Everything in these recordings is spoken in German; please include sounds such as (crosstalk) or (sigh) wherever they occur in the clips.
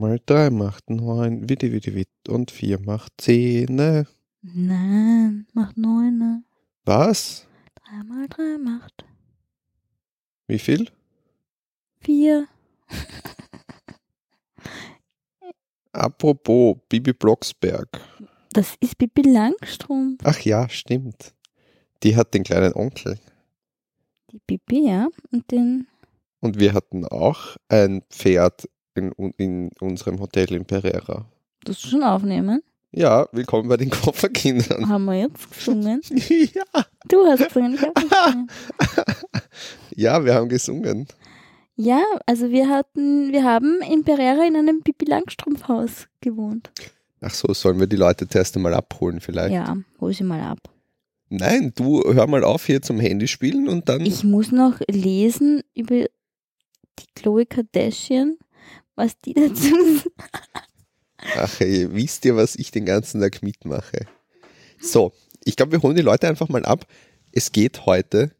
Mal drei macht neun, witti, witti, witt. Und vier macht zehn. Ne? Nein, macht neun. Ne? Was? Drei mal drei macht Wie viel? vier. (laughs) Apropos Bibi Blocksberg. Das ist Bibi Langstrumpf. Ach ja, stimmt. Die hat den kleinen Onkel. Die Bibi, ja. Und den. Und wir hatten auch ein Pferd in, in unserem Hotel in Pereira. Das schon aufnehmen. Ja, willkommen bei den Kofferkindern. Haben wir jetzt gesungen? (laughs) ja. Du hast gesungen, ich habe gesungen. (laughs) ja, wir haben gesungen. Ja, also wir hatten, wir haben in Pereira in einem Bibi Langstrumpf-Haus gewohnt. Ach so, sollen wir die Leute zuerst einmal abholen vielleicht? Ja, hol sie mal ab. Nein, du hör mal auf hier zum Handy spielen und dann. Ich muss noch lesen über die Chloe Kardashian, was die dazu Ach ey, wisst ihr, was ich den ganzen Tag mitmache? So, ich glaube, wir holen die Leute einfach mal ab. Es geht heute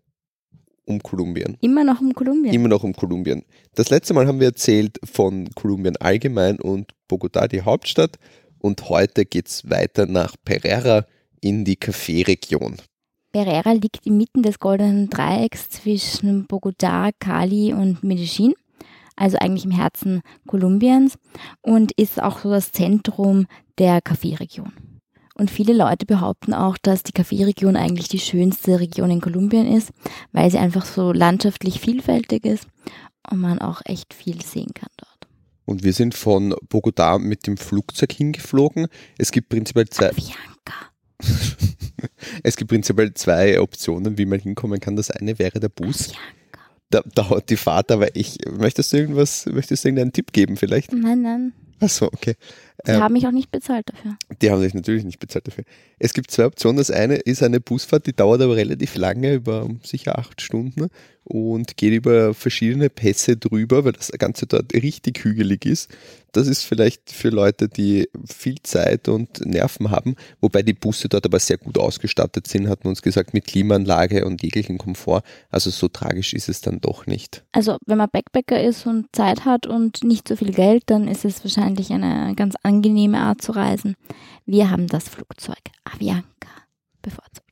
um Kolumbien. Immer noch um Kolumbien. Immer noch um Kolumbien. Das letzte Mal haben wir erzählt von Kolumbien allgemein und Bogotá, die Hauptstadt. Und heute geht es weiter nach Pereira in die Café-Region. Pereira liegt inmitten des goldenen Dreiecks zwischen Bogotá, Cali und Medellin, also eigentlich im Herzen Kolumbiens und ist auch so das Zentrum der Kaffeeregion. Und viele Leute behaupten auch, dass die Kaffeeregion eigentlich die schönste Region in Kolumbien ist, weil sie einfach so landschaftlich vielfältig ist und man auch echt viel sehen kann dort. Und wir sind von Bogotá mit dem Flugzeug hingeflogen. Es gibt prinzipiell zwei. Avianca. (laughs) es gibt prinzipiell zwei Optionen, wie man hinkommen kann. Das eine wäre der Bus. Da dauert die Fahrt, aber ich möchtest du irgendwas, möchtest du irgendeinen Tipp geben vielleicht? Nein, nein. Achso, okay. Die ähm, haben mich auch nicht bezahlt dafür. Die haben sich natürlich nicht bezahlt dafür. Es gibt zwei Optionen. Das eine ist eine Busfahrt, die dauert aber relativ lange, über sicher acht Stunden und geht über verschiedene Pässe drüber, weil das Ganze dort richtig hügelig ist. Das ist vielleicht für Leute, die viel Zeit und Nerven haben, wobei die Busse dort aber sehr gut ausgestattet sind, hat man uns gesagt, mit Klimaanlage und jeglichen Komfort. Also so tragisch ist es dann doch nicht. Also wenn man Backpacker ist und Zeit hat und nicht so viel Geld, dann ist es wahrscheinlich eine ganz angenehme Art zu reisen. Wir haben das Flugzeug Avianca bevorzugt.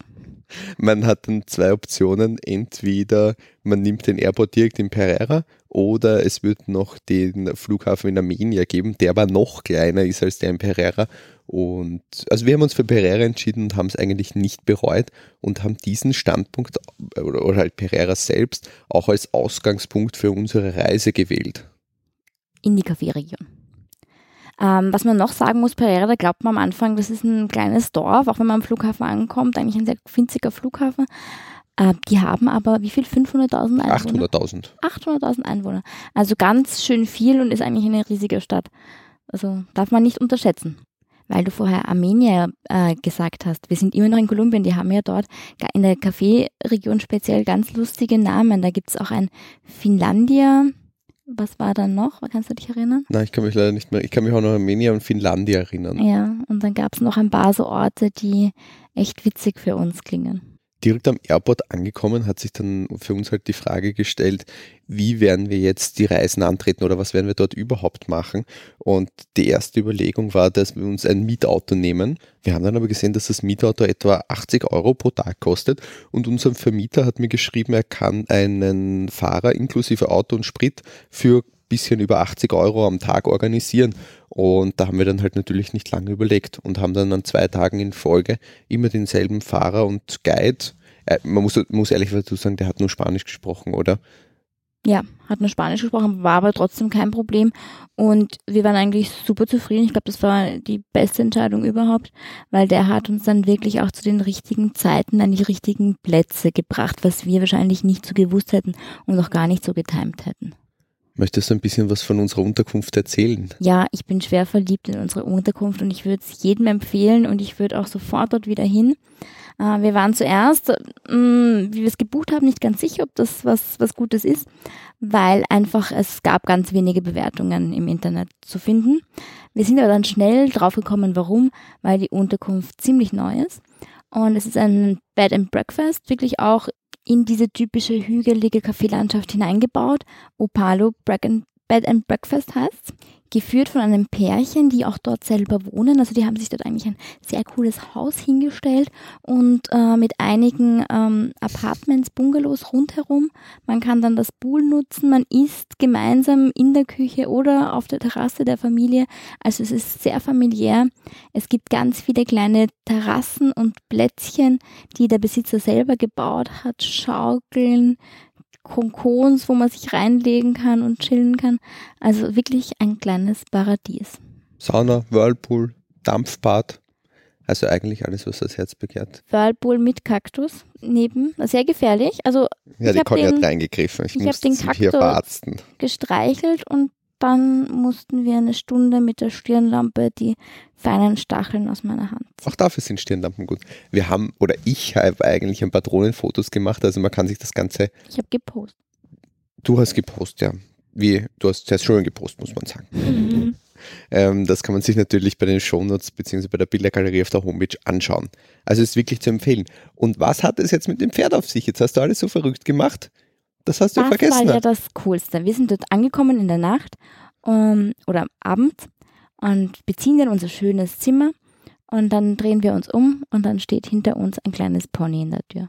Man hat dann zwei Optionen. Entweder man nimmt den Airport direkt in Pereira oder es wird noch den Flughafen in Armenia geben, der aber noch kleiner ist als der in Pereira. Und also wir haben uns für Pereira entschieden und haben es eigentlich nicht bereut und haben diesen Standpunkt oder, oder halt Pereira selbst auch als Ausgangspunkt für unsere Reise gewählt. In die Kaffeeregion. Ähm, was man noch sagen muss, Pereira, da glaubt man am Anfang, das ist ein kleines Dorf, auch wenn man am Flughafen ankommt, eigentlich ein sehr winziger Flughafen. Äh, die haben aber wie viel? 500.000 Einwohner? 800.000. 800.000 Einwohner. Also ganz schön viel und ist eigentlich eine riesige Stadt. Also darf man nicht unterschätzen. Weil du vorher Armenier äh, gesagt hast. Wir sind immer noch in Kolumbien. Die haben ja dort in der Kaffeeregion speziell ganz lustige Namen. Da gibt es auch ein Finlandia, was war dann noch? Kannst du dich erinnern? Nein, ich kann mich leider nicht mehr. Ich kann mich auch noch an Armenien und Finnlandia erinnern. Ja, und dann gab es noch ein paar so Orte, die echt witzig für uns klingen. Direkt am Airport angekommen hat sich dann für uns halt die Frage gestellt, wie werden wir jetzt die Reisen antreten oder was werden wir dort überhaupt machen? Und die erste Überlegung war, dass wir uns ein Mietauto nehmen. Wir haben dann aber gesehen, dass das Mietauto etwa 80 Euro pro Tag kostet und unser Vermieter hat mir geschrieben, er kann einen Fahrer inklusive Auto und Sprit für bisschen über 80 Euro am Tag organisieren. Und da haben wir dann halt natürlich nicht lange überlegt und haben dann an zwei Tagen in Folge immer denselben Fahrer und Guide. Äh, man muss, muss ehrlich dazu sagen, der hat nur Spanisch gesprochen, oder? Ja, hat nur Spanisch gesprochen, war aber trotzdem kein Problem. Und wir waren eigentlich super zufrieden. Ich glaube, das war die beste Entscheidung überhaupt, weil der hat uns dann wirklich auch zu den richtigen Zeiten an die richtigen Plätze gebracht, was wir wahrscheinlich nicht so gewusst hätten und auch gar nicht so getimt hätten. Möchtest du ein bisschen was von unserer Unterkunft erzählen? Ja, ich bin schwer verliebt in unsere Unterkunft und ich würde es jedem empfehlen und ich würde auch sofort dort wieder hin. Äh, wir waren zuerst, mm, wie wir es gebucht haben, nicht ganz sicher, ob das was, was Gutes ist, weil einfach es gab ganz wenige Bewertungen im Internet zu finden. Wir sind aber dann schnell draufgekommen, warum, weil die Unterkunft ziemlich neu ist. Und es ist ein Bed and Breakfast, wirklich auch in diese typische hügelige Kaffeelandschaft hineingebaut. Opalo Bread and, Bed and Breakfast heißt geführt von einem Pärchen, die auch dort selber wohnen. Also die haben sich dort eigentlich ein sehr cooles Haus hingestellt und äh, mit einigen ähm, Apartments, Bungalows rundherum. Man kann dann das Pool nutzen, man isst gemeinsam in der Küche oder auf der Terrasse der Familie. Also es ist sehr familiär. Es gibt ganz viele kleine Terrassen und Plätzchen, die der Besitzer selber gebaut hat, Schaukeln, Konkons, wo man sich reinlegen kann und chillen kann. Also wirklich ein kleines Paradies. Sauna, Whirlpool, Dampfbad. Also eigentlich alles, was das Herz begehrt. Whirlpool mit Kaktus neben, sehr gefährlich. Also ja, die Conny hat reingegriffen. Ich, ich habe den Kaktus gestreichelt und dann mussten wir eine Stunde mit der Stirnlampe die feinen Stacheln aus meiner Hand. Auch dafür sind Stirnlampen gut. Wir haben, oder ich habe eigentlich ein paar Drohnenfotos gemacht, also man kann sich das Ganze. Ich habe gepostet. Du hast gepostet, ja. Wie, du hast sehr schön gepostet, muss man sagen. Mhm. (laughs) Ähm, das kann man sich natürlich bei den Shownotes bzw. bei der Bildergalerie auf der Homepage anschauen. Also ist wirklich zu empfehlen. Und was hat es jetzt mit dem Pferd auf sich? Jetzt hast du alles so verrückt gemacht. Das hast du das vergessen. Das war ja das Coolste. Wir sind dort angekommen in der Nacht um, ähm, oder abends und beziehen dann unser schönes Zimmer und dann drehen wir uns um und dann steht hinter uns ein kleines Pony in der Tür.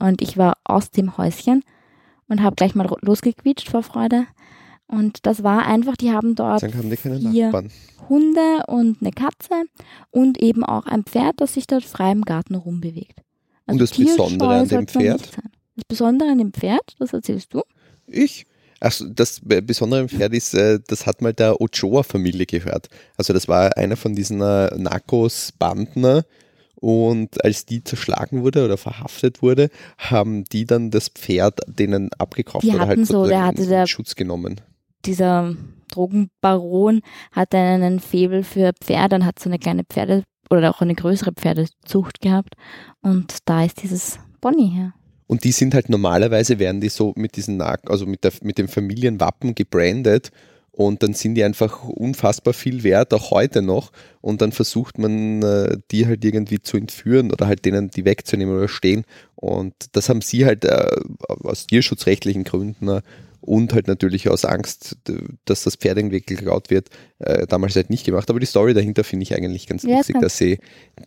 Und ich war aus dem Häuschen und habe gleich mal losgequietscht vor Freude. Und das war einfach, die haben dort haben die vier Nachbarn. Hunde und eine Katze und eben auch ein Pferd, das sich dort frei im Garten rumbewegt. Also und das Besondere an dem Pferd? Das Besondere an dem Pferd, das erzählst du? Ich? Ach, das Besondere am Pferd ist, äh, das hat mal der Ochoa-Familie gehört. Also das war einer von diesen äh, Narcos-Banden und als die zerschlagen wurde oder verhaftet wurde, haben die dann das Pferd denen abgekauft die oder halt so, der hatte der, Schutz genommen. Dieser Drogenbaron hatte einen Febel für Pferde und hat so eine kleine Pferde oder auch eine größere Pferdezucht gehabt und da ist dieses Bonnie her. Und die sind halt normalerweise, werden die so mit diesen, also mit, der, mit dem Familienwappen gebrandet und dann sind die einfach unfassbar viel wert, auch heute noch. Und dann versucht man, äh, die halt irgendwie zu entführen oder halt denen die wegzunehmen oder stehen. Und das haben sie halt äh, aus tierschutzrechtlichen Gründen äh, und halt natürlich aus Angst, dass das Pferd irgendwie geklaut wird, damals halt nicht gemacht. Aber die Story dahinter finde ich eigentlich ganz ja, lustig, dass sie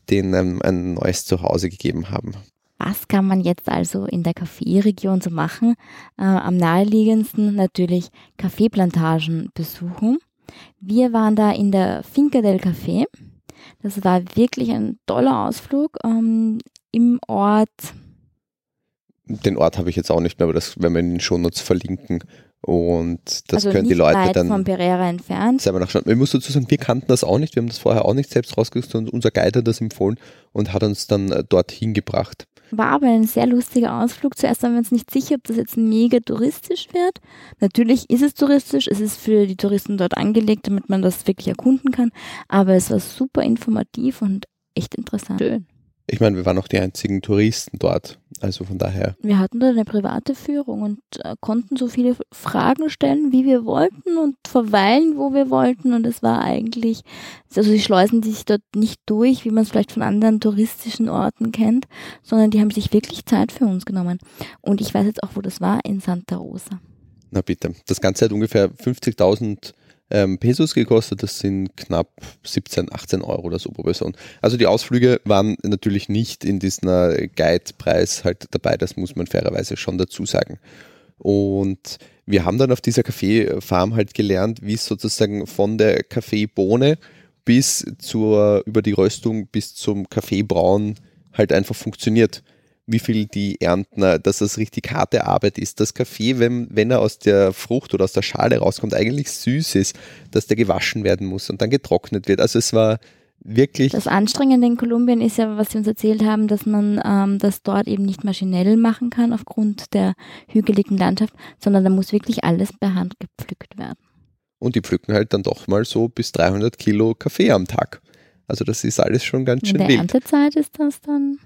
denen ein neues Zuhause gegeben haben. Was kann man jetzt also in der Kaffeeregion so machen? Äh, am naheliegendsten natürlich Kaffeeplantagen besuchen. Wir waren da in der Finca del Café. Das war wirklich ein toller Ausflug ähm, im Ort. Den Ort habe ich jetzt auch nicht mehr, aber das werden wir in den Shownotes verlinken. Und das also können die Leute weit dann von Pereira entfernt. selber nachschauen. Ich muss dazu sagen, wir kannten das auch nicht. Wir haben das vorher auch nicht selbst rausgesucht, sondern unser Guide hat das empfohlen und hat uns dann äh, dorthin gebracht. War aber ein sehr lustiger Ausflug. Zuerst waren wir uns nicht sicher, ob das jetzt mega touristisch wird. Natürlich ist es touristisch, es ist für die Touristen dort angelegt, damit man das wirklich erkunden kann. Aber es war super informativ und echt interessant. Schön. Ich meine, wir waren auch die einzigen Touristen dort. Also von daher. Wir hatten da eine private Führung und äh, konnten so viele Fragen stellen, wie wir wollten und verweilen, wo wir wollten. Und es war eigentlich, also die schleusen sich dort nicht durch, wie man es vielleicht von anderen touristischen Orten kennt, sondern die haben sich wirklich Zeit für uns genommen. Und ich weiß jetzt auch, wo das war, in Santa Rosa. Na bitte. Das Ganze hat ungefähr 50.000 ähm, Pesos gekostet. Das sind knapp 17, 18 Euro oder so pro Person. Also die Ausflüge waren natürlich nicht in diesem Guide-Preis halt dabei. Das muss man fairerweise schon dazu sagen. Und wir haben dann auf dieser Kaffeefarm halt gelernt, wie es sozusagen von der Kaffeebohne bis zur, über die Röstung bis zum Kaffeebrauen halt einfach funktioniert wie viel die ernten, äh, dass das richtig harte Arbeit ist. Das Kaffee, wenn, wenn er aus der Frucht oder aus der Schale rauskommt, eigentlich süß ist, dass der gewaschen werden muss und dann getrocknet wird. Also es war wirklich. Das Anstrengende in Kolumbien ist ja, was Sie uns erzählt haben, dass man ähm, das dort eben nicht maschinell machen kann aufgrund der hügeligen Landschaft, sondern da muss wirklich alles per Hand gepflückt werden. Und die pflücken halt dann doch mal so bis 300 Kilo Kaffee am Tag. Also das ist alles schon ganz schön In der wild. Erntezeit ist das dann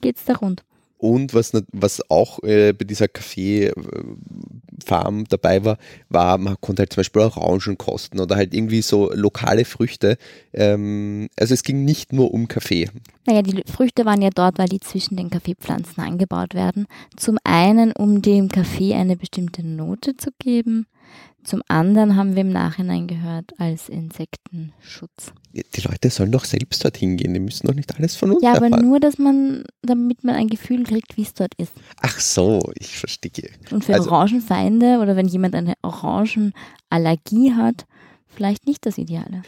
geht's da rund. Und was, was auch äh, bei dieser Kaffeefarm dabei war, war, man konnte halt zum Beispiel Orangen kosten oder halt irgendwie so lokale Früchte. Ähm, also es ging nicht nur um Kaffee. Naja, die Früchte waren ja dort, weil die zwischen den Kaffeepflanzen angebaut werden. Zum einen, um dem Kaffee eine bestimmte Note zu geben. Zum anderen haben wir im Nachhinein gehört als Insektenschutz. Die Leute sollen doch selbst dorthin gehen, die müssen doch nicht alles von uns Ja, aber erfahren. nur, dass man, damit man ein Gefühl kriegt, wie es dort ist. Ach so, ich verstehe. Und für Also- Orangenfeinde oder wenn jemand eine Orangenallergie hat, vielleicht nicht das Ideale.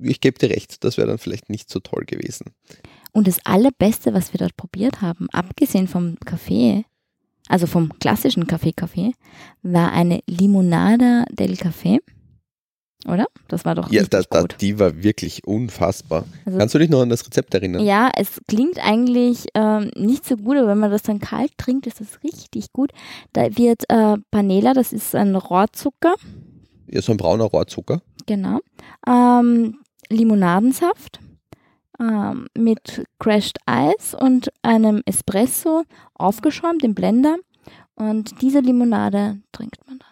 Ich gebe dir recht, das wäre dann vielleicht nicht so toll gewesen. Und das Allerbeste, was wir dort probiert haben, abgesehen vom Kaffee, also vom klassischen Kaffee-Kaffee, war eine Limonada del Café. Oder? Das war doch Ja, richtig da, da, gut. die war wirklich unfassbar. Also, Kannst du dich noch an das Rezept erinnern? ja, es klingt eigentlich ähm, nicht so gut, aber wenn man das dann kalt trinkt, ist das richtig gut. Da wird äh, Panela, das ist ein Rohrzucker, Ja, so ein brauner Rohrzucker. genau, ähm, Limonadensaft ähm, mit Crushed Eis und einem Espresso aufgeschäumt im Blender und diese Limonade trinkt man dann.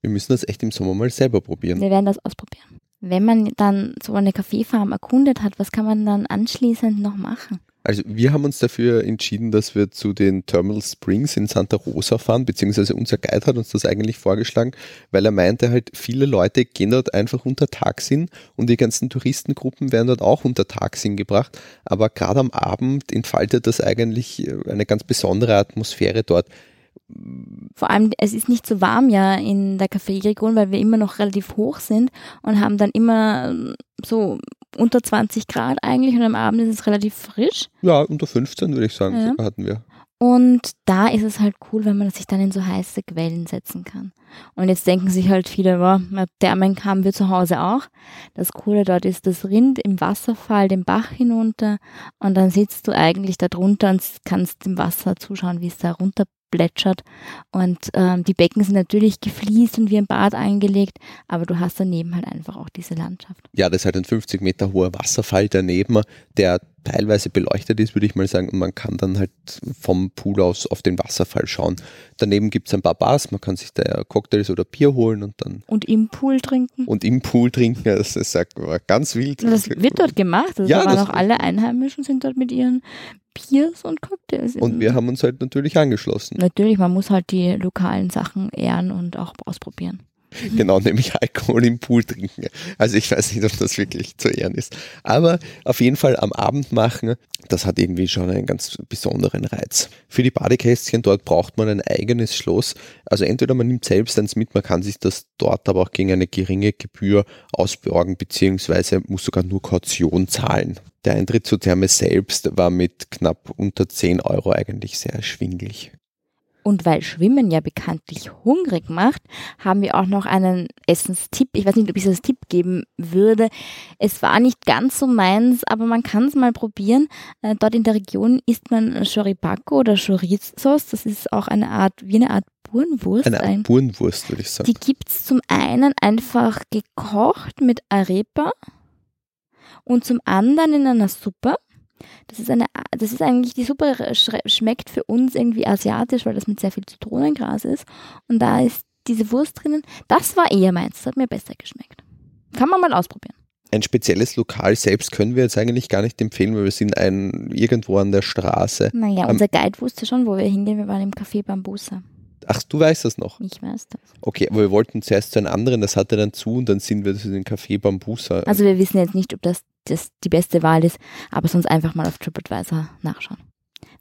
Wir müssen das echt im Sommer mal selber probieren. Wir werden das ausprobieren. Wenn man dann so eine Kaffeefarm erkundet hat, was kann man dann anschließend noch machen? Also wir haben uns dafür entschieden, dass wir zu den Terminal Springs in Santa Rosa fahren, beziehungsweise unser Guide hat uns das eigentlich vorgeschlagen, weil er meinte halt, viele Leute gehen dort einfach unter Tagsinn und die ganzen Touristengruppen werden dort auch unter Tagsinn gebracht, aber gerade am Abend entfaltet das eigentlich äh, eine ganz besondere Atmosphäre dort. Vor allem, es ist nicht so warm ja in der Kaffeeregion, weil wir immer noch relativ hoch sind und haben dann immer so unter 20 Grad eigentlich und am Abend ist es relativ frisch. Ja, unter 15 würde ich sagen, Ja. hatten wir. Und da ist es halt cool, wenn man sich dann in so heiße Quellen setzen kann. Und jetzt denken sich halt viele, wow, Thermen haben wir zu Hause auch. Das Coole dort ist das Rind im Wasserfall den Bach hinunter und dann sitzt du eigentlich da drunter und kannst dem Wasser zuschauen, wie es da runter plätschert. Und ähm, die Becken sind natürlich gefliest und wie ein Bad eingelegt, aber du hast daneben halt einfach auch diese Landschaft. Ja, das ist halt ein 50 Meter hoher Wasserfall daneben, der teilweise beleuchtet ist, würde ich mal sagen. Und man kann dann halt vom Pool aus auf den Wasserfall schauen. Daneben gibt es ein paar Bars, man kann sich da Cocktails oder Bier holen und dann Und im Pool trinken. und im Pool trinken. (laughs) Das ist ganz wild. Das wird dort gemacht. Also Ja, da waren auch alle Einheimischen sind dort mit ihren Biers und Cocktails. Und wir haben uns halt natürlich angeschlossen. Natürlich, man muss halt die lokalen Sachen ehren und auch ausprobieren. (laughs) Genau, nämlich Alkohol im Pool trinken. Also ich weiß nicht, ob das wirklich zu ehren ist. Aber auf jeden Fall am Abend machen, das hat irgendwie schon einen ganz besonderen Reiz. Für die Badekästchen dort braucht man ein eigenes Schloss. Also entweder man nimmt selbst eins mit, man kann sich das dort aber auch gegen eine geringe Gebühr ausborgen, beziehungsweise muss sogar nur Kaution zahlen. Der Eintritt zur Therme selbst war mit knapp unter 10 Euro eigentlich sehr erschwinglich. Und weil Schwimmen ja bekanntlich hungrig macht, haben wir auch noch einen Essenstipp. Ich weiß nicht, ob ich das Tipp geben würde. Es war nicht ganz so meins, aber man kann es mal probieren. Äh, dort in der Region isst man Choripaco oder Chorizos. Das ist auch eine Art, wie eine Art Burenwurst. Eine Ein- Art Burenwurst, würde ich sagen. Die gibt's zum einen einfach gekocht mit Arepa und zum anderen in einer Suppe. Das ist, eine, das ist eigentlich, die Suppe schmeckt für uns irgendwie asiatisch, weil das mit sehr viel Zitronengras ist. Und da ist diese Wurst drinnen. Das war eher meins, das hat mir besser geschmeckt. Kann man mal ausprobieren. Ein spezielles Lokal selbst können wir jetzt eigentlich gar nicht empfehlen, weil wir sind ein, irgendwo an der Straße. Naja, unser Guide wusste schon, wo wir hingehen. Wir waren im Café Bambusa. Ach, du weißt das noch. Ich weiß das. Okay, aber wir wollten zuerst zu einem anderen, das hatte dann zu und dann sind wir zu dem Café Bambusa. Also wir wissen jetzt nicht, ob das, das die beste Wahl ist, aber sonst einfach mal auf TripAdvisor nachschauen.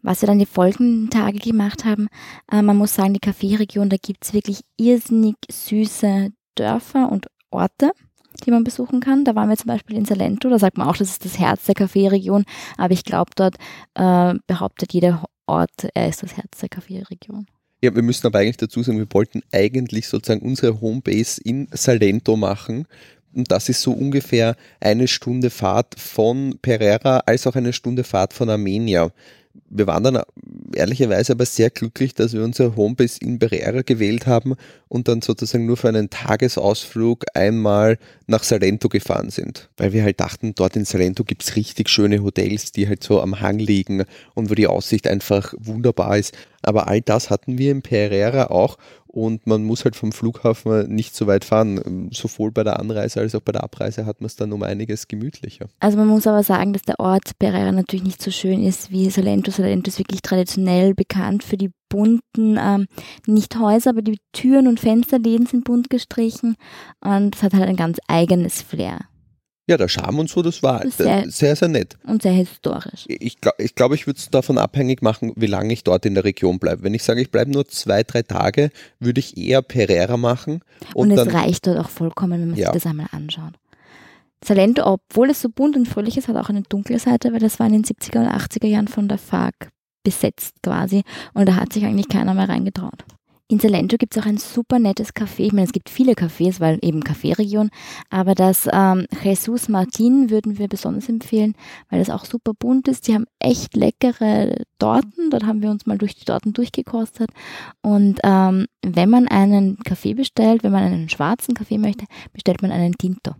Was wir dann die folgenden Tage gemacht haben, äh, man muss sagen, die Kaffeeregion, da gibt's wirklich irrsinnig süße Dörfer und Orte, die man besuchen kann. Da waren wir zum Beispiel in Salento, da sagt man auch, das ist das Herz der Kaffeeregion, aber ich glaube, dort äh, behauptet jeder Ort, er ist das Herz der Kaffeeregion. Ja, wir müssen aber eigentlich dazu sagen, wir wollten eigentlich sozusagen unsere Homebase in Salento machen. Und das ist so ungefähr eine Stunde Fahrt von Pereira als auch eine Stunde Fahrt von Armenia. Wir waren dann ehrlicherweise aber sehr glücklich, dass wir unsere Homebase in Pereira gewählt haben und dann sozusagen nur für einen Tagesausflug einmal nach Salento gefahren sind. Weil wir halt dachten, dort in Salento gibt's richtig schöne Hotels, die halt so am Hang liegen und wo die Aussicht einfach wunderbar ist. Aber all das hatten wir in Pereira auch und man muss halt vom Flughafen nicht so weit fahren. Sowohl bei der Anreise als auch bei der Abreise hat man es dann um einiges gemütlicher. Also man muss aber sagen, dass der Ort Pereira natürlich nicht so schön ist wie Salento. Salento ist wirklich traditionell bekannt für die bunten, ähm, nicht Häuser, aber die Türen und Fensterläden sind bunt gestrichen und es hat halt ein ganz eigenes Flair. Ja, der Charme und so, das war sehr- sehr, sehr nett. Und sehr historisch. Ich glaube, ich, glaub, ich würde es davon abhängig machen, wie lange ich dort in der Region bleibe. Wenn ich sage, ich bleibe nur zwei, drei Tage, würde ich eher Pereira machen. Und, Und, es dann, reicht dort auch vollkommen, wenn man Ja. sich das einmal anschaut. Salento, obwohl es so bunt und fröhlich ist, hat auch eine dunkle Seite, weil das war in den 70er und 80er Jahren von der FARC besetzt quasi und da hat sich eigentlich keiner mehr reingetraut. In Salento gibt es auch ein super nettes Café. Ich meine, es gibt viele Cafés, weil eben Kaffeeregion, aber das ähm, Jesus Martin würden wir besonders empfehlen, weil das auch super bunt ist. Die haben echt leckere Torten. Dort haben wir uns mal durch die Torten durchgekostet. Und ähm, wenn man einen Kaffee bestellt, wenn man einen schwarzen Kaffee möchte, bestellt man einen Tinto.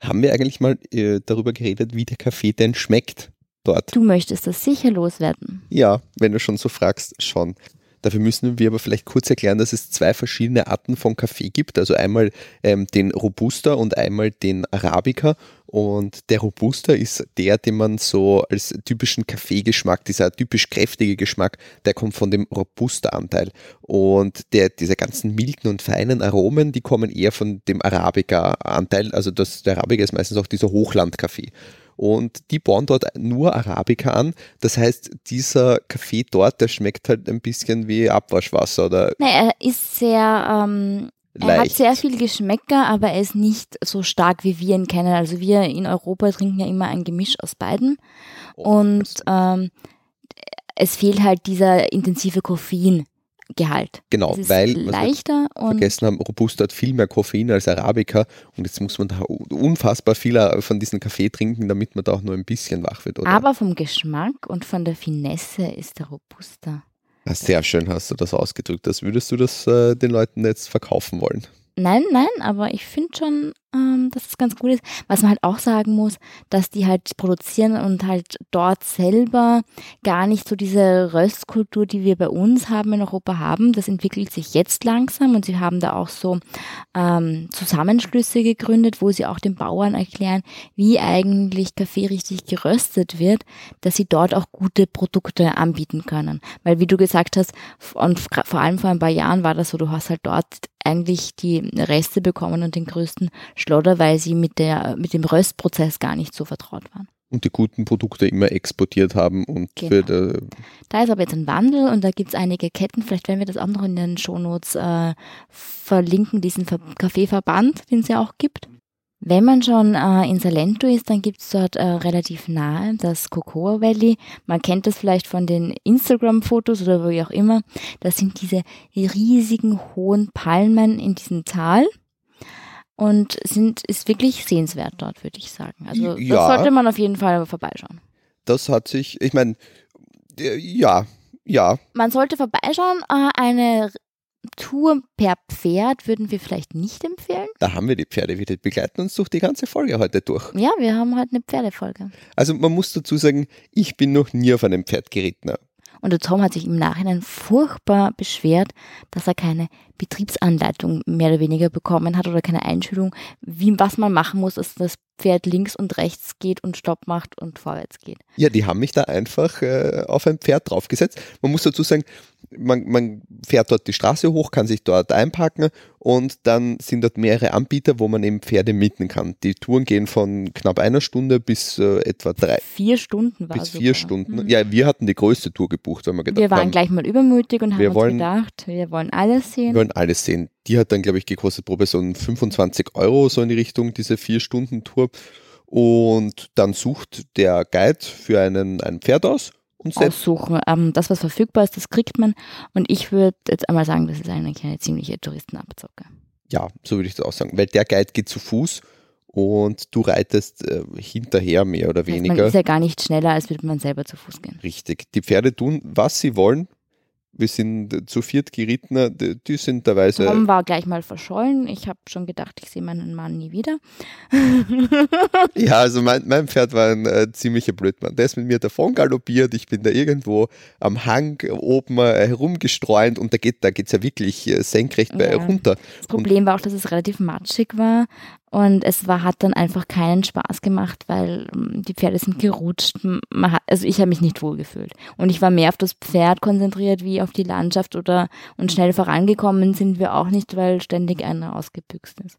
haben wir eigentlich mal äh, darüber geredet, wie der Kaffee denn schmeckt dort? Du möchtest das sicher loswerden. Ja, wenn du schon so fragst, schon. Dafür müssen wir aber vielleicht kurz erklären, dass es zwei verschiedene Arten von Kaffee gibt. Also einmal ähm, den Robusta und einmal den Arabica. Und der Robusta ist der, den man so als typischen Kaffeegeschmack, dieser typisch kräftige Geschmack, der kommt von dem Robusta-Anteil. Und der, diese ganzen milden und feinen Aromen, die kommen eher von dem Arabica-Anteil. Also das, der Arabica ist meistens auch dieser Hochlandkaffee. Und die bauen dort nur Arabica an. Das heißt, dieser Kaffee dort, der schmeckt halt ein bisschen wie Abwaschwasser oder Nee, er ist sehr, ähm, er hat leicht. sehr viel Geschmäcker, aber er ist nicht so stark, wie wir ihn kennen. Also wir in Europa trinken ja immer ein Gemisch aus beiden. Und ähm, es fehlt halt dieser intensive Koffeingehalt. genau, weil wir leichter und vergessen haben, Robusta hat viel mehr Koffein als Arabica und jetzt muss man da unfassbar viel von diesem Kaffee trinken, damit man da auch nur ein bisschen wach wird. Oder? aber vom Geschmack und von der Finesse ist der Robusta. Ah, sehr schön hast du das ausgedrückt. Das würdest du das äh, den Leuten jetzt verkaufen wollen? Nein, nein, aber ich finde schon, ähm, dass es ganz gut ist. Was man halt auch sagen muss, dass die halt produzieren und halt dort selber gar nicht so diese Röstkultur, die wir bei uns haben in Europa haben. Das entwickelt sich jetzt langsam und sie haben da auch so ähm, Zusammenschlüsse gegründet, wo sie auch den Bauern erklären, wie eigentlich Kaffee richtig geröstet wird, dass sie dort auch gute Produkte anbieten können. Weil wie du gesagt hast, und vor allem vor ein paar Jahren war das so, du hast halt dort eigentlich die Reste bekommen und den größten Schlodder, weil sie mit, der, mit dem Röstprozess gar nicht so vertraut waren. Und die guten Produkte immer exportiert haben und Genau. Da ist aber jetzt ein Wandel und da gibt es einige Ketten, vielleicht werden wir das auch noch in den Shownotes äh, verlinken, diesen Ver Kaffeeverband, den es ja auch gibt. Wenn man schon äh, in Salento ist, dann gibt es dort äh, relativ nahe das Cocoa Valley. Man kennt das vielleicht von den Instagram-Fotos oder wie auch immer. Das sind diese riesigen hohen Palmen in diesem Tal und sind ist wirklich sehenswert dort, würde ich sagen. Also Ja. das sollte man auf jeden Fall vorbeischauen. das hat sich, ich meine, ja, ja, Man sollte vorbeischauen. Äh, eine Tour per Pferd würden wir vielleicht nicht empfehlen. da haben wir die Pferde wieder, die begleiten uns durch die ganze Folge heute durch. Ja, wir haben halt eine Pferdefolge. Also man muss dazu sagen, ich bin noch nie auf einem Pferd geritten. Und der Tom hat sich im Nachhinein furchtbar beschwert, dass er keine Betriebsanleitung mehr oder weniger bekommen hat oder keine Einschulung, wie, was man machen muss, dass das Pferd links und rechts geht und Stopp macht und vorwärts geht. Ja, die haben mich da einfach äh, auf ein Pferd draufgesetzt. Man muss dazu sagen, man, man fährt dort die Straße hoch, kann sich dort einparken und dann sind dort mehrere Anbieter, wo man eben Pferde mieten kann. Die Touren gehen von knapp einer Stunde bis äh, etwa drei, Vier Stunden war bis sogar. vier Stunden. Mhm. Ja, wir hatten die größte Tour gebucht, weil wir gedacht Wir waren haben, gleich mal übermütig und haben wir uns wollen- gedacht, wir wollen alles wir sehen. wollen alles sehen. Die hat dann, glaube ich, gekostet pro Person 25 Euro, so in die Richtung, diese Vier-Stunden-Tour. Und dann sucht der Guide für einen ein Pferd aus und aussuchen. Ähm, das, was verfügbar ist, das kriegt man. Und ich würde jetzt einmal sagen, das ist eigentlich eine ziemliche Touristenabzocke. Ja, so würde ich das auch sagen. Weil der Guide geht zu Fuß und du reitest äh, hinterher mehr oder Also man weniger. ist ja gar nicht schneller, als würde man selber zu Fuß gehen. Richtig. Die Pferde tun, was sie wollen. Wir sind zu viert geritten, die, sind teilweise. Tom war gleich mal verschollen. Ich habe schon gedacht, ich sehe meinen Mann nie wieder. (laughs) Ja, also mein, mein Pferd war ein äh, ziemlicher Blödmann. Der ist mit mir davon galoppiert. Ich bin da irgendwo am Hang oben äh, herumgestreunt und da geht da geht's ja wirklich äh, senkrecht bei, Ja. runter. Das Problem war auch, dass es relativ matschig war Und es war, hat dann einfach keinen Spaß gemacht, weil ähm, die Pferde sind gerutscht. Hat, also ich habe mich nicht wohl gefühlt. Und ich war mehr auf das Pferd konzentriert wie auf die Landschaft oder und schnell vorangekommen sind wir auch nicht, weil ständig einer ausgebüxt ist.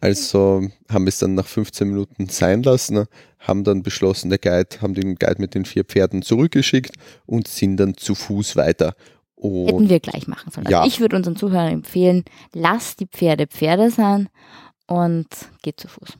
Also haben wir es dann nach 15 Minuten sein lassen, haben dann beschlossen, der Guide, haben den Guide mit den vier Pferden zurückgeschickt und sind dann zu Fuß weiter. Und Hätten wir gleich machen sollen. Also ja. ich würde unseren Zuhörern empfehlen, lasst die Pferde Pferde sein und geht zu Fuß.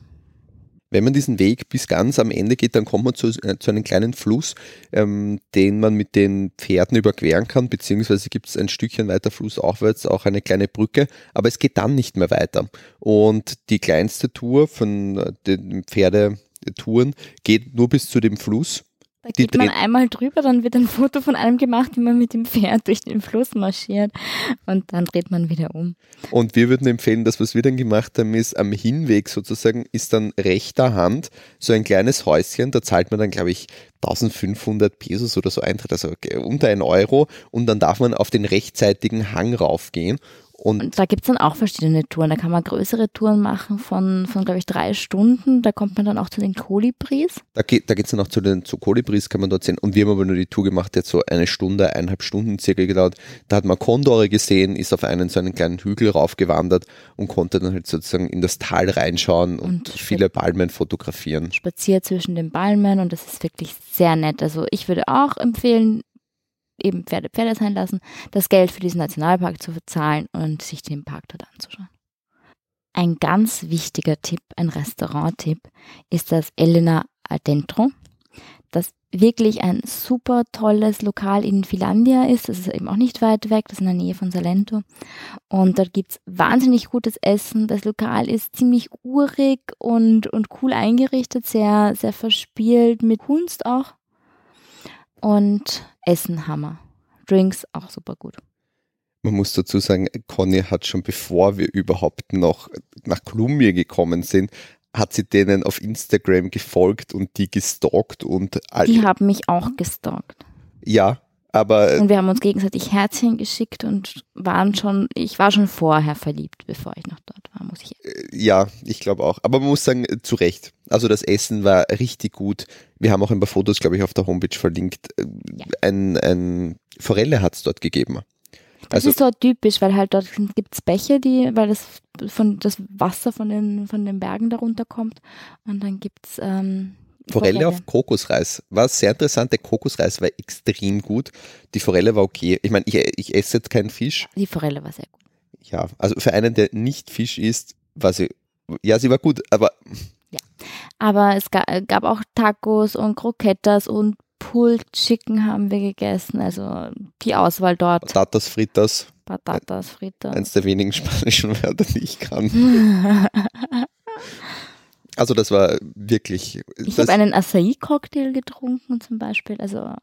Wenn man diesen Weg bis ganz am Ende geht, dann kommt man zu, äh, zu einem kleinen Fluss, ähm, den man mit den Pferden überqueren kann, beziehungsweise gibt es ein Stückchen weiter flussaufwärts auch eine kleine Brücke, aber es geht dann nicht mehr weiter. Und die kleinste Tour von äh, den Pferdetouren geht nur bis zu dem Fluss da geht man einmal drüber, dann wird ein Foto von einem gemacht, wie man mit dem Pferd durch den Fluss marschiert und dann dreht man wieder um. Und wir würden empfehlen, dass was wir dann gemacht haben, ist am Hinweg sozusagen, ist dann rechter Hand so ein kleines Häuschen, da zahlt man dann, glaube ich, 1500 Pesos oder so Eintritt, also unter ein Euro und dann darf man auf den rechtzeitigen Hang raufgehen und, und da gibt es dann auch verschiedene Touren. Da kann man größere Touren machen von, von glaube ich, drei Stunden. Da kommt man dann auch zu den Kolibris. Da geht da geht's dann auch zu den zu Kolibris, kann man dort sehen. Und wir haben aber nur die Tour gemacht, die hat so eine Stunde, eineinhalb Stunden circa gedauert. Da hat man Kondore gesehen, ist auf einen so einen kleinen Hügel raufgewandert und konnte dann halt sozusagen in das Tal reinschauen und, und viele Palmen fotografieren. Spaziert zwischen den Palmen und das ist wirklich sehr nett. Also ich würde auch empfehlen, eben Pferde Pferde sein lassen, das Geld für diesen Nationalpark zu bezahlen und sich den Park dort anzuschauen. Ein ganz wichtiger Tipp, ein Restaurant-Tipp, ist das Elena Adentro, das wirklich ein super tolles Lokal in Finlandia ist. Das ist eben auch nicht weit weg, das ist in der Nähe von Salento. Und dort gibt es wahnsinnig gutes Essen. Das Lokal ist ziemlich urig und, und cool eingerichtet, sehr, sehr verspielt, mit Kunst auch. Und Essen Hammer. Drinks auch super gut. Man muss dazu sagen, Conny hat schon bevor wir überhaupt noch nach Kolumbien gekommen sind, hat sie denen auf Instagram gefolgt und die gestalkt und all Die haben mich auch gestalkt. Ja, aber. Und wir haben uns gegenseitig Herzchen geschickt und waren schon, ich war schon vorher verliebt, bevor ich noch dort war, muss ich. Äh, ja, ich glaube auch. Aber man muss sagen, zu Recht. Also das Essen war richtig gut. Wir haben auch ein paar Fotos, glaube ich, auf der Homepage verlinkt. Äh, ja. Ein, ein Forelle hat es dort gegeben. Das also, ist so typisch, weil halt dort gibt es Bäche, die, weil das von das Wasser von den, von den Bergen darunter kommt. Und dann gibt es ähm, Forelle auf Kokosreis war sehr interessant. Der Kokosreis war extrem gut. Die Forelle war okay. Ich meine, ich, ich esse jetzt keinen Fisch. Die Forelle war sehr gut. Ja, also für einen, der nicht Fisch isst, war sie, ja, sie war gut, aber. Ja, aber es gab auch Tacos und Croquetas und Pulled Chicken haben wir gegessen. Also die Auswahl dort. Patatas Fritas. Patatas Fritas. Eins der wenigen spanischen Wörter, die ich kann. (laughs) Also das war wirklich. Ich habe einen Acai-Cocktail getrunken zum Beispiel. Also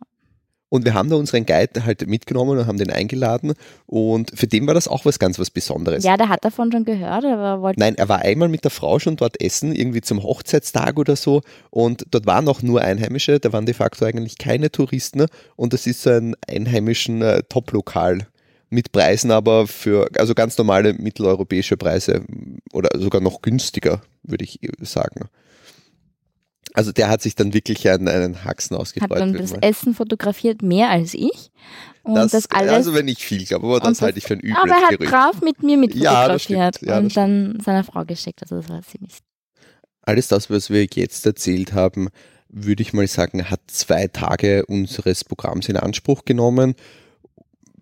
und wir haben da unseren Guide halt mitgenommen und haben den eingeladen. Und für den war das auch was ganz was Besonderes. Ja, der hat davon schon gehört, aber wollte. Nein, er war einmal mit der Frau schon dort essen, irgendwie zum Hochzeitstag oder so. Und dort waren auch nur Einheimische, da waren de facto eigentlich keine Touristen. Und das ist so ein einheimischen äh, Top-Lokal mit Preisen aber für, also ganz normale mitteleuropäische Preise oder sogar noch günstiger, würde ich sagen. Also der hat sich dann wirklich einen, einen Haxen ausgefreut. Hat dann das Essen fotografiert, mehr als ich. Und das, das alles, also wenn ich viel glaube, aber das, das halte ich für ein übles Aber er hat Gerücht. brav mit mir mitfotografiert ja, ja, und dann seiner Frau geschickt. Also das war ziemlich. Alles das, was wir jetzt erzählt haben, würde ich mal sagen, hat zwei Tage unseres Programms in Anspruch genommen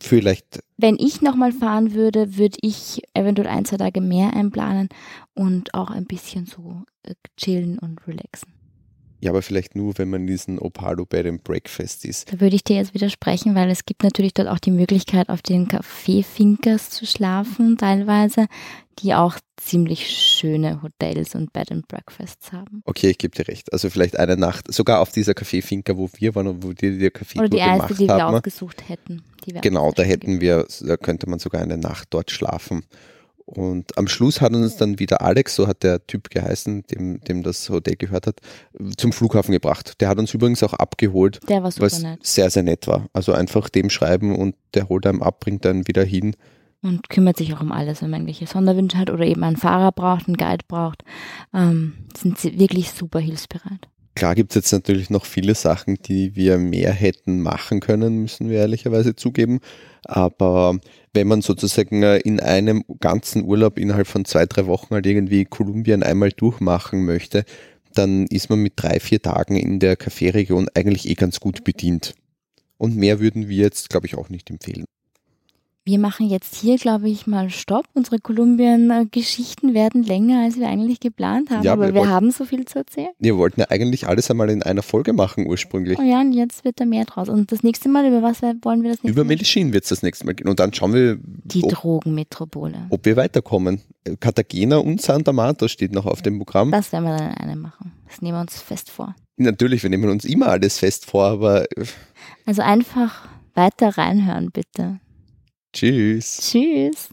vielleicht. Wenn ich nochmal fahren würde, würde ich eventuell ein, zwei Tage mehr einplanen und auch ein bisschen so äh, chillen und relaxen. Ja, aber vielleicht nur, wenn man diesen Opalo Bed and Breakfast ist. Da würde ich dir jetzt widersprechen, weil es gibt natürlich dort auch die Möglichkeit, auf den Café Finkers zu schlafen, teilweise, die auch ziemlich schöne Hotels und Bed and Breakfasts haben. Okay, ich gebe dir recht. Also vielleicht eine Nacht, sogar auf dieser Café Finca, wo wir waren und wo die die Café Oder die erste, die wir ausgesucht hätten. genau, da hätten wir, da könnte man sogar eine Nacht dort schlafen. Und am Schluss hat uns dann wieder Alex, so hat der Typ geheißen, dem, dem das Hotel gehört hat, zum Flughafen gebracht. Der hat uns übrigens auch abgeholt, der war super was nett. sehr, sehr nett war. Also einfach dem schreiben und der holt einem ab, bringt dann wieder hin. und kümmert sich auch um alles, wenn man irgendwelche Sonderwünsche hat oder eben einen Fahrer braucht, einen Guide braucht, ähm, sind sie wirklich super hilfsbereit. Klar gibt es jetzt natürlich noch viele Sachen, die wir mehr hätten machen können, müssen wir ehrlicherweise zugeben. Aber wenn man sozusagen äh, in einem ganzen Urlaub innerhalb von zwei, drei Wochen halt irgendwie Kolumbien einmal durchmachen möchte, dann ist man mit drei, vier Tagen in der Kaffeeregion eigentlich eh ganz gut bedient. Und mehr würden wir jetzt, glaube ich, auch nicht empfehlen. Wir machen jetzt hier, glaube ich, mal Stopp. Unsere Kolumbien-Geschichten werden länger, als wir eigentlich geplant haben, ja, aber wir, wir haben so viel zu erzählen. Wir wollten ja eigentlich alles einmal in einer Folge machen ursprünglich. Oh ja, und jetzt wird da mehr draus. Und das nächste Mal, über was wollen wir das nächste Über Medellin wird es das nächste Mal gehen. Und dann schauen wir, die ob, Drogenmetropole. Ob wir weiterkommen. Cartagena und Santa Marta steht noch auf dem Programm. Das werden wir dann eine machen. Das nehmen wir uns fest vor. Natürlich, wir nehmen uns immer alles fest vor, aber. Also einfach weiter reinhören, bitte. Tschüss. Tschüss.